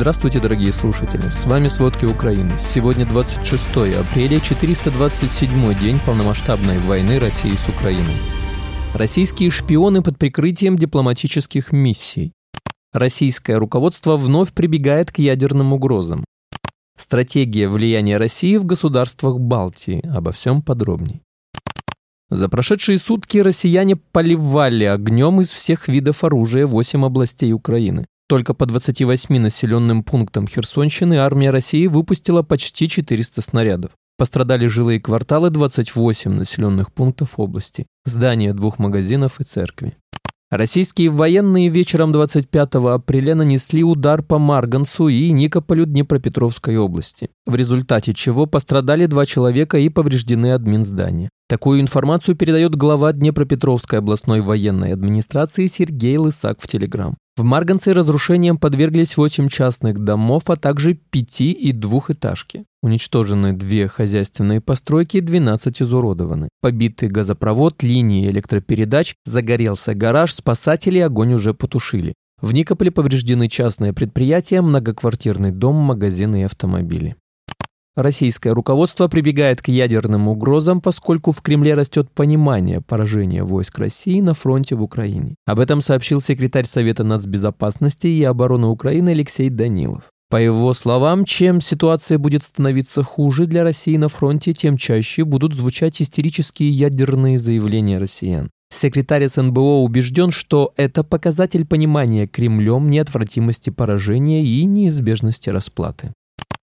Здравствуйте, дорогие слушатели! С вами «Сводки Украины». Сегодня 26 апреля, 427 день полномасштабной войны России с Украиной. Российские шпионы под прикрытием дипломатических миссий. Российское руководство вновь прибегает к ядерным угрозам. Стратегия влияния России в государствах Балтии. Обо всем подробней. За прошедшие сутки россияне поливали огнем из всех видов оружия 8 областей Украины. Только по 28 населенным пунктам Херсонщины армия России выпустила почти 400 снарядов. Пострадали жилые кварталы 28 населенных пунктов области, здания двух магазинов и церкви. Российские военные вечером 25 апреля нанесли удар по Марганцу и Никополю Днепропетровской области, в результате чего пострадали два человека и повреждены админ здания. Такую информацию передает глава Днепропетровской областной военной администрации Сергей Лысак в Телеграм. В Марганце разрушением подверглись 8 частных домов, а также пяти- и двухэтажки. Уничтожены две хозяйственные постройки, 12 изуродованы. Побитый газопровод, линии электропередач, загорелся гараж, спасатели огонь уже потушили. В Никополе повреждены частные предприятия, многоквартирный дом, магазины и автомобили. Российское руководство прибегает к ядерным угрозам, поскольку в Кремле растет понимание поражения войск России на фронте в Украине. Об этом сообщил секретарь Совета нацбезопасности и обороны Украины Алексей Данилов. По его словам, чем ситуация будет становиться хуже для России на фронте, тем чаще будут звучать истерические ядерные заявления россиян. Секретарь СНБО убежден, что это показатель понимания Кремлем неотвратимости поражения и неизбежности расплаты.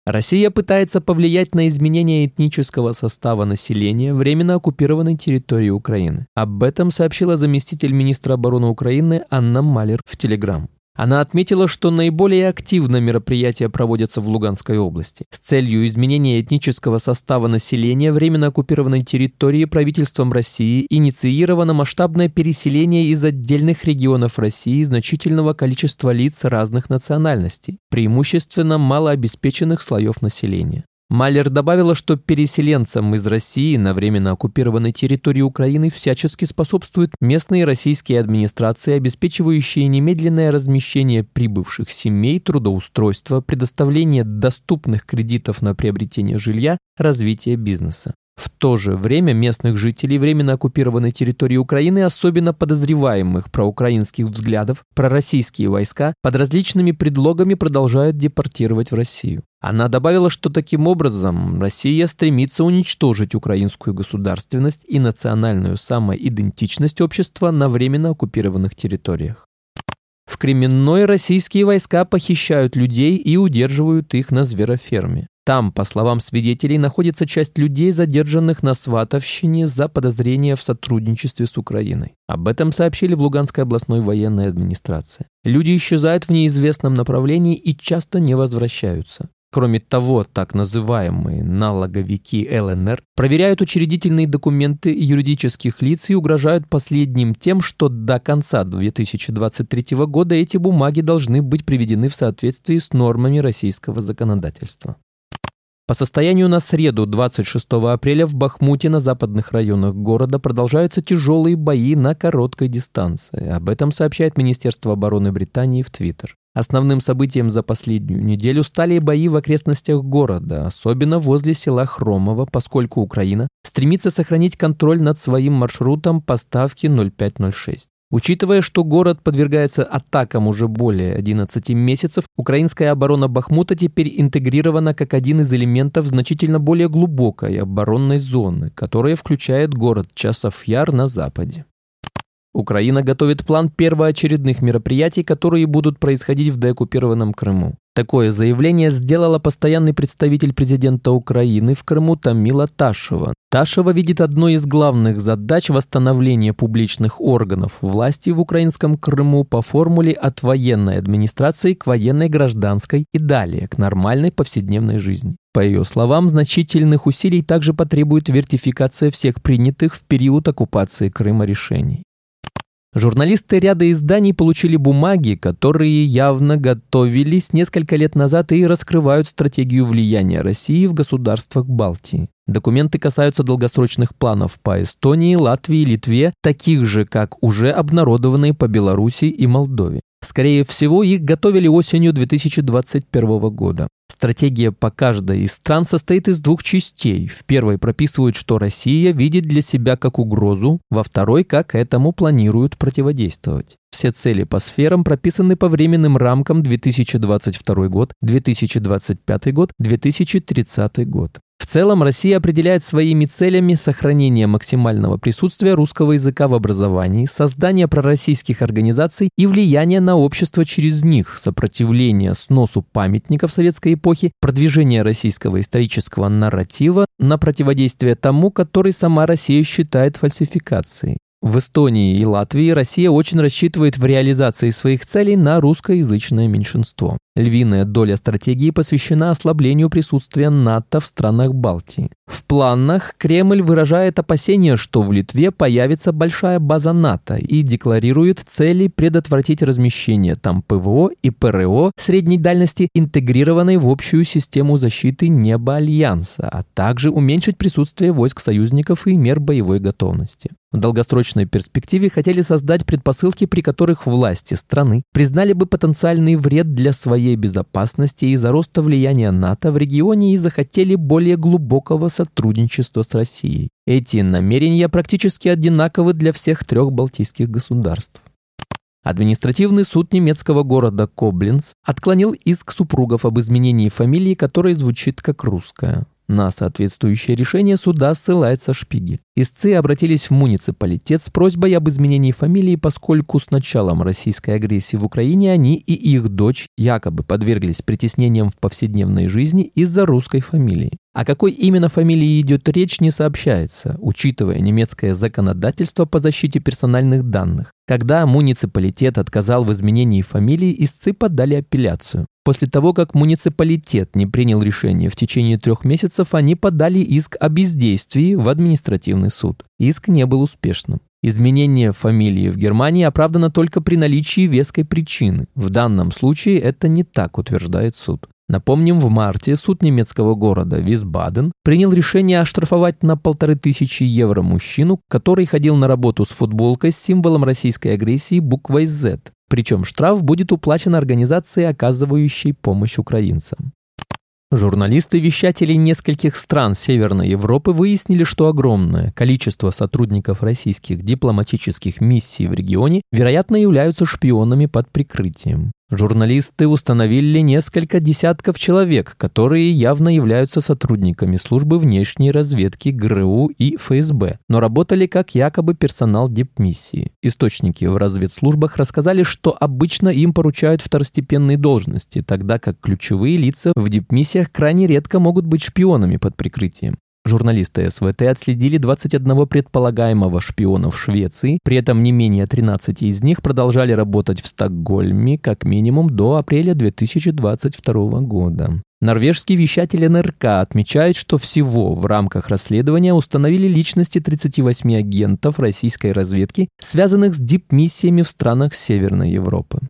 Россия пытается повлиять на изменение этнического состава населения временно оккупированной территории Украины. Об этом сообщила заместитель министра обороны Украины Анна Малер в Телеграм. Она отметила, что наиболее активно мероприятия проводятся в Луганской области. С целью изменения этнического состава населения временно оккупированной территории правительством России инициировано масштабное переселение из отдельных регионов России значительного количества лиц разных национальностей, преимущественно малообеспеченных слоев населения. Малер добавила, что переселенцам из России на временно оккупированной территории Украины всячески способствуют местные российские администрации, обеспечивающие немедленное размещение прибывших семей, трудоустройство, предоставление доступных кредитов на приобретение жилья, развитие бизнеса. В то же время местных жителей временно оккупированной территории Украины, особенно подозреваемых проукраинских взглядов, пророссийские войска под различными предлогами продолжают депортировать в Россию. Она добавила, что таким образом Россия стремится уничтожить украинскую государственность и национальную самоидентичность общества на временно оккупированных территориях. В Кременной российские войска похищают людей и удерживают их на звероферме. Там, по словам свидетелей, находится часть людей, задержанных на Сватовщине за подозрение в сотрудничестве с Украиной. Об этом сообщили в Луганской областной военной администрации. Люди исчезают в неизвестном направлении и часто не возвращаются. Кроме того, так называемые налоговики ЛНР проверяют учредительные документы юридических лиц и угрожают последним тем, что до конца 2023 года эти бумаги должны быть приведены в соответствии с нормами российского законодательства. По состоянию на среду 26 апреля в Бахмуте на западных районах города продолжаются тяжелые бои на короткой дистанции. Об этом сообщает Министерство обороны Британии в Твиттер. Основным событием за последнюю неделю стали бои в окрестностях города, особенно возле села Хромово, поскольку Украина стремится сохранить контроль над своим маршрутом поставки 0506. Учитывая, что город подвергается атакам уже более 11 месяцев, украинская оборона Бахмута теперь интегрирована как один из элементов значительно более глубокой оборонной зоны, которая включает город Часов-Яр на западе. Украина готовит план первоочередных мероприятий, которые будут происходить в деоккупированном Крыму. Такое заявление сделала постоянный представитель президента Украины в Крыму Тамила Ташева. Ташева видит одной из главных задач восстановления публичных органов власти в украинском Крыму по формуле от военной администрации к военной гражданской и далее к нормальной повседневной жизни. По ее словам, значительных усилий также потребует вертификация всех принятых в период оккупации Крыма решений. Журналисты ряда изданий получили бумаги, которые явно готовились несколько лет назад и раскрывают стратегию влияния России в государствах Балтии. Документы касаются долгосрочных планов по Эстонии, Латвии, Литве, таких же, как уже обнародованные по Беларуси и Молдове. Скорее всего, их готовили осенью 2021 года. Стратегия по каждой из стран состоит из двух частей. В первой прописывают, что Россия видит для себя как угрозу, во второй, как этому планируют противодействовать. Все цели по сферам прописаны по временным рамкам 2022 год, 2025 год, 2030 год. В целом Россия определяет своими целями сохранение максимального присутствия русского языка в образовании, создание пророссийских организаций и влияние на общество через них, сопротивление сносу памятников советской эпохи, продвижение российского исторического нарратива на противодействие тому, который сама Россия считает фальсификацией. В Эстонии и Латвии Россия очень рассчитывает в реализации своих целей на русскоязычное меньшинство. Львиная доля стратегии посвящена ослаблению присутствия НАТО в странах Балтии. В планах Кремль выражает опасение, что в Литве появится большая база НАТО и декларирует цели предотвратить размещение там ПВО и ПРО средней дальности, интегрированной в общую систему защиты неба Альянса, а также уменьшить присутствие войск союзников и мер боевой готовности. В долгосрочной перспективе хотели создать предпосылки, при которых власти страны признали бы потенциальный вред для своей безопасности из-за роста влияния НАТО в регионе и захотели более глубокого сотрудничества с Россией. Эти намерения практически одинаковы для всех трех балтийских государств. Административный суд немецкого города Коблинц отклонил иск супругов об изменении фамилии, которая звучит как русская. На соответствующее решение суда ссылается Шпигель. Истцы обратились в муниципалитет с просьбой об изменении фамилии, поскольку с началом российской агрессии в Украине они и их дочь якобы подверглись притеснениям в повседневной жизни из-за русской фамилии. О какой именно фамилии идет речь, не сообщается, учитывая немецкое законодательство по защите персональных данных. Когда муниципалитет отказал в изменении фамилии, истцы подали апелляцию. После того, как муниципалитет не принял решение в течение трех месяцев, они подали иск о бездействии в административный суд. Иск не был успешным. Изменение фамилии в Германии оправдано только при наличии веской причины. В данном случае это не так, утверждает суд. Напомним, в марте суд немецкого города Висбаден принял решение оштрафовать на полторы тысячи евро мужчину, который ходил на работу с футболкой с символом российской агрессии буквой Z. Причем штраф будет уплачен организации, оказывающей помощь украинцам. Журналисты-вещатели нескольких стран Северной Европы выяснили, что огромное количество сотрудников российских дипломатических миссий в регионе, вероятно, являются шпионами под прикрытием. Журналисты установили несколько десятков человек, которые явно являются сотрудниками службы внешней разведки ГРУ и ФСБ, но работали как якобы персонал дипмиссии. Источники в разведслужбах рассказали, что обычно им поручают второстепенные должности, тогда как ключевые лица в дипмиссиях крайне редко могут быть шпионами под прикрытием. Журналисты СВТ отследили 21 предполагаемого шпиона в Швеции, при этом не менее 13 из них продолжали работать в Стокгольме как минимум до апреля 2022 года. Норвежский вещатель НРК отмечает, что всего в рамках расследования установили личности 38 агентов российской разведки, связанных с дипмиссиями в странах Северной Европы.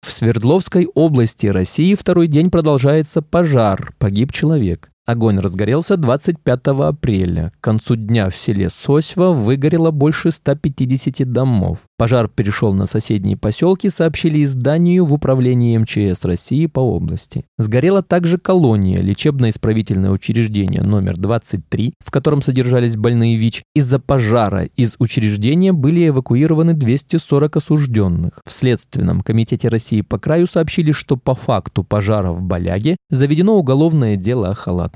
В Свердловской области России второй день продолжается пожар, погиб человек. Огонь разгорелся 25 апреля. К концу дня в селе Сосьва выгорело больше 150 домов. Пожар перешел на соседние поселки, сообщили изданию в управлении МЧС России по области. Сгорела также колония, лечебно-исправительное учреждение номер 23, в котором содержались больные ВИЧ. Из-за пожара из учреждения были эвакуированы 240 осужденных. В Следственном комитете России по краю сообщили, что по факту пожара в Боляге заведено уголовное дело о халат